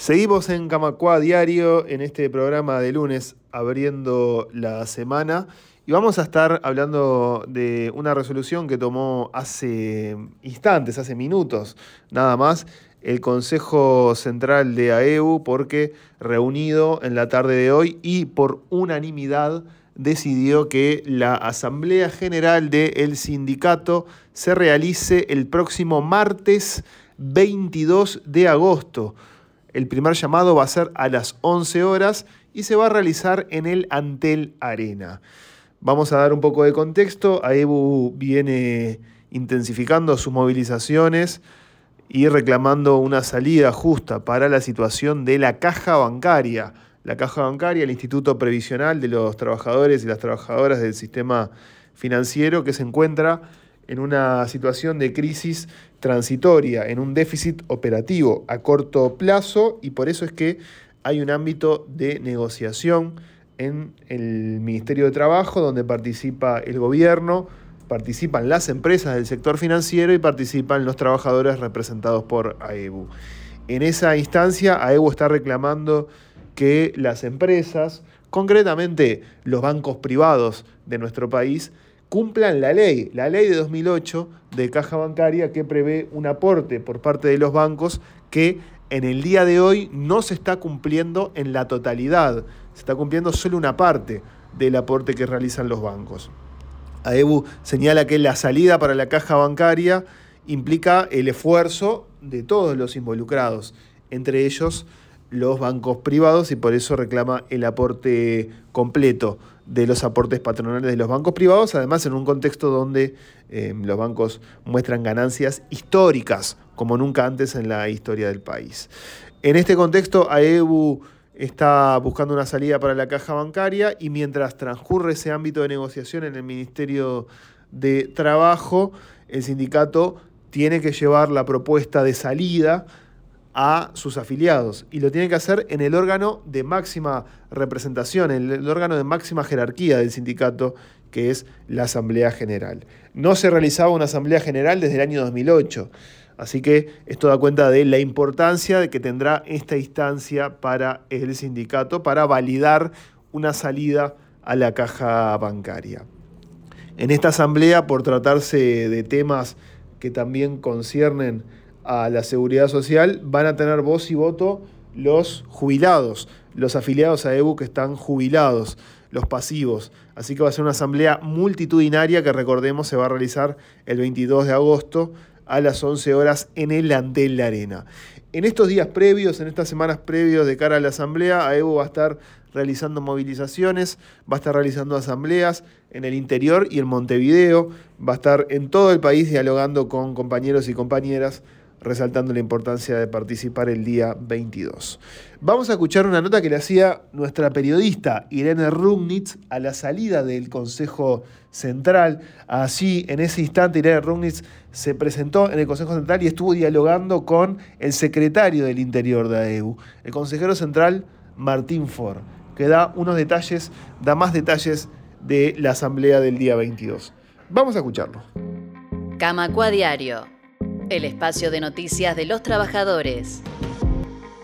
Seguimos en Camacua Diario, en este programa de lunes, abriendo la semana. Y vamos a estar hablando de una resolución que tomó hace instantes, hace minutos, nada más, el Consejo Central de AEU, porque reunido en la tarde de hoy y por unanimidad decidió que la Asamblea General del sindicato se realice el próximo martes 22 de agosto. El primer llamado va a ser a las 11 horas y se va a realizar en el Antel Arena. Vamos a dar un poco de contexto. AEBU viene intensificando sus movilizaciones y reclamando una salida justa para la situación de la caja bancaria. La caja bancaria, el Instituto Previsional de los Trabajadores y las Trabajadoras del Sistema Financiero, que se encuentra en una situación de crisis transitoria, en un déficit operativo a corto plazo y por eso es que hay un ámbito de negociación en el Ministerio de Trabajo donde participa el gobierno, participan las empresas del sector financiero y participan los trabajadores representados por AEBU. En esa instancia, AEBU está reclamando que las empresas, concretamente los bancos privados de nuestro país, cumplan la ley, la ley de 2008 de caja bancaria que prevé un aporte por parte de los bancos que en el día de hoy no se está cumpliendo en la totalidad, se está cumpliendo solo una parte del aporte que realizan los bancos. AEBU señala que la salida para la caja bancaria implica el esfuerzo de todos los involucrados, entre ellos los bancos privados, y por eso reclama el aporte completo de los aportes patronales de los bancos privados, además en un contexto donde eh, los bancos muestran ganancias históricas, como nunca antes en la historia del país. En este contexto, AEBU está buscando una salida para la caja bancaria y mientras transcurre ese ámbito de negociación en el Ministerio de Trabajo, el sindicato tiene que llevar la propuesta de salida a sus afiliados y lo tiene que hacer en el órgano de máxima representación, en el órgano de máxima jerarquía del sindicato, que es la Asamblea General. No se realizaba una Asamblea General desde el año 2008, así que esto da cuenta de la importancia que tendrá esta instancia para el sindicato para validar una salida a la caja bancaria. En esta asamblea, por tratarse de temas que también conciernen a la seguridad social van a tener voz y voto los jubilados, los afiliados a EBU que están jubilados, los pasivos. Así que va a ser una asamblea multitudinaria que recordemos se va a realizar el 22 de agosto a las 11 horas en el Antel La Arena. En estos días previos, en estas semanas previos de cara a la asamblea, AEBU va a estar realizando movilizaciones, va a estar realizando asambleas en el interior y en Montevideo, va a estar en todo el país dialogando con compañeros y compañeras resaltando la importancia de participar el día 22. Vamos a escuchar una nota que le hacía nuestra periodista Irene Rugnitz a la salida del Consejo Central. Así, en ese instante, Irene Rugnitz se presentó en el Consejo Central y estuvo dialogando con el secretario del Interior de AEU, el consejero central Martín Ford, que da unos detalles, da más detalles de la asamblea del día 22. Vamos a escucharlo. Camacua Diario el espacio de noticias de los trabajadores.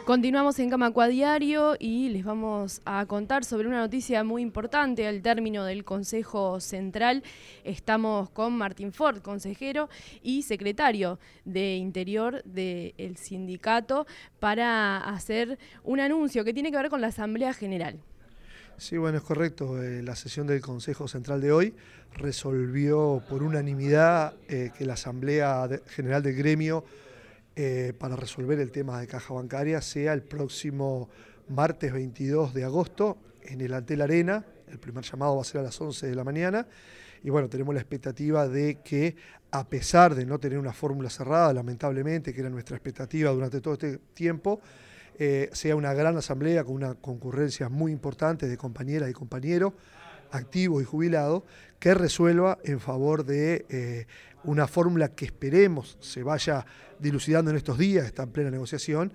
Continuamos en Camacua Diario y les vamos a contar sobre una noticia muy importante al término del Consejo Central. Estamos con Martín Ford, consejero y secretario de Interior del sindicato, para hacer un anuncio que tiene que ver con la Asamblea General. Sí, bueno, es correcto. Eh, la sesión del Consejo Central de hoy resolvió por unanimidad eh, que la Asamblea General del Gremio eh, para resolver el tema de caja bancaria sea el próximo martes 22 de agosto en el Antel Arena. El primer llamado va a ser a las 11 de la mañana. Y bueno, tenemos la expectativa de que, a pesar de no tener una fórmula cerrada, lamentablemente, que era nuestra expectativa durante todo este tiempo, eh, sea una gran asamblea con una concurrencia muy importante de compañeras y compañeros, activos y jubilados, que resuelva en favor de eh, una fórmula que esperemos se vaya dilucidando en estos días, está en plena negociación,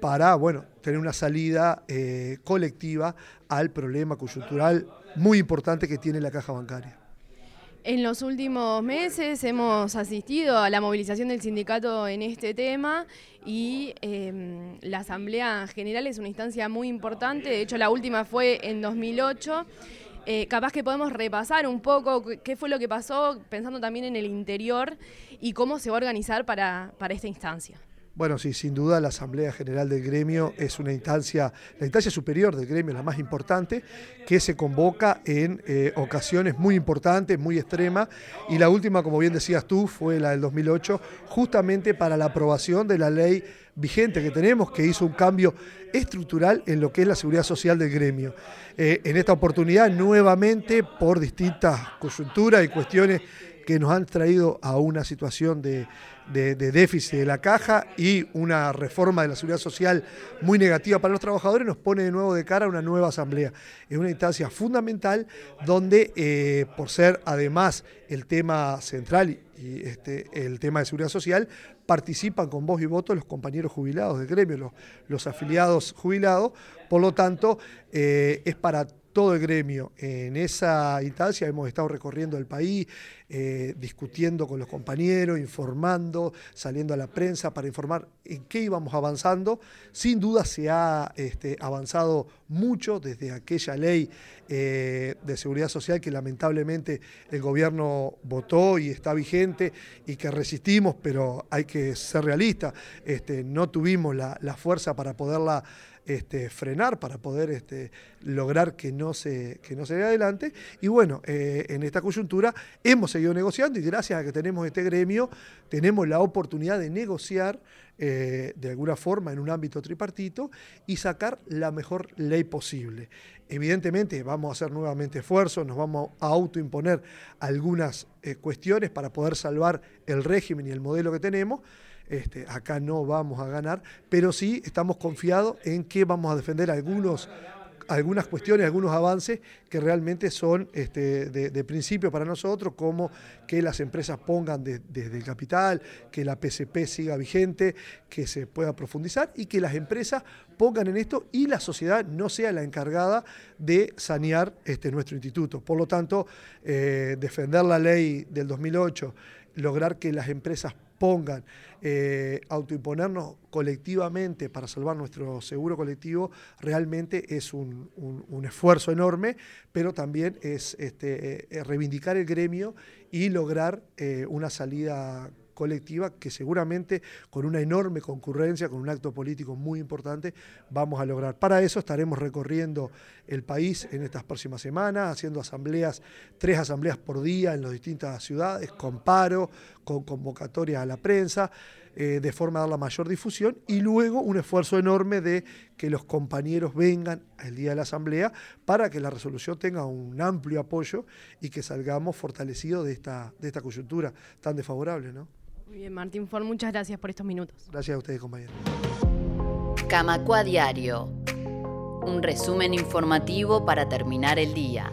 para bueno, tener una salida eh, colectiva al problema coyuntural muy importante que tiene la caja bancaria. En los últimos meses hemos asistido a la movilización del sindicato en este tema y em, la Asamblea General es una instancia muy importante, de hecho la última fue en 2008. Eh, capaz que podemos repasar un poco qué fue lo que pasó, pensando también en el interior y cómo se va a organizar para esta instancia. Bueno, sí, sin duda la Asamblea General del Gremio es una instancia, la instancia superior del gremio, la más importante, que se convoca en eh, ocasiones muy importantes, muy extremas, y la última, como bien decías tú, fue la del 2008, justamente para la aprobación de la ley vigente que tenemos, que hizo un cambio estructural en lo que es la seguridad social del gremio. Eh, en esta oportunidad, nuevamente, por distintas coyunturas y cuestiones que nos han traído a una situación de, déficit de la caja y una reforma de la seguridad social muy negativa para los trabajadores, nos pone de nuevo de cara a una nueva asamblea. Es una instancia fundamental donde, eh, por ser además el tema central y este, el tema de seguridad social, participan con voz y voto los compañeros jubilados del gremio, los, afiliados jubilados, por lo tanto, eh, es para todo el gremio. En esa instancia hemos estado recorriendo el país, eh, discutiendo con los compañeros, informando, saliendo a la prensa para informar en qué íbamos avanzando. Sin duda se ha este, avanzado mucho desde aquella ley eh, de seguridad social que lamentablemente el gobierno votó y está vigente y que resistimos, pero hay que ser realistas. Este, no tuvimos la, la fuerza para poderla este, frenar para poder este, lograr que no se, que no se dé adelante. Y bueno, eh, en esta coyuntura hemos seguido negociando y gracias a que tenemos este gremio, tenemos la oportunidad de negociar eh, de alguna forma en un ámbito tripartito y sacar la mejor ley posible. Evidentemente vamos a hacer nuevamente esfuerzos, nos vamos a autoimponer algunas eh, cuestiones para poder salvar el régimen y el modelo que tenemos. Este, acá no vamos a ganar, pero sí estamos confiados en que vamos a defender algunos algunas cuestiones, algunos avances que realmente son este, de, principio para nosotros, como que las empresas pongan desde el capital, que la PCP siga vigente, que se pueda profundizar y que las empresas pongan en esto y la sociedad no sea la encargada de sanear este, nuestro instituto. Por lo tanto, eh, defender la ley del 2008, lograr que las empresas pongan, eh, autoimponernos colectivamente para salvar nuestro seguro colectivo, realmente es un, esfuerzo enorme, pero también es este, eh, reivindicar el gremio y lograr eh, una salida colectiva que seguramente con una enorme concurrencia, con un acto político muy importante, vamos a lograr. Para eso estaremos recorriendo el país en estas próximas semanas, haciendo asambleas, tres asambleas por día en las distintas ciudades, con paro, con convocatorias a la prensa. Eh, de forma a dar la mayor difusión y luego un esfuerzo enorme de que los compañeros vengan el día de la asamblea para que la resolución tenga un amplio apoyo y que salgamos fortalecidos de esta, de esta coyuntura tan desfavorable. ¿no? Muy bien, Martín Ford, muchas gracias por estos minutos. Gracias a ustedes, compañeros. Camacua Diario. Un resumen informativo para terminar el día.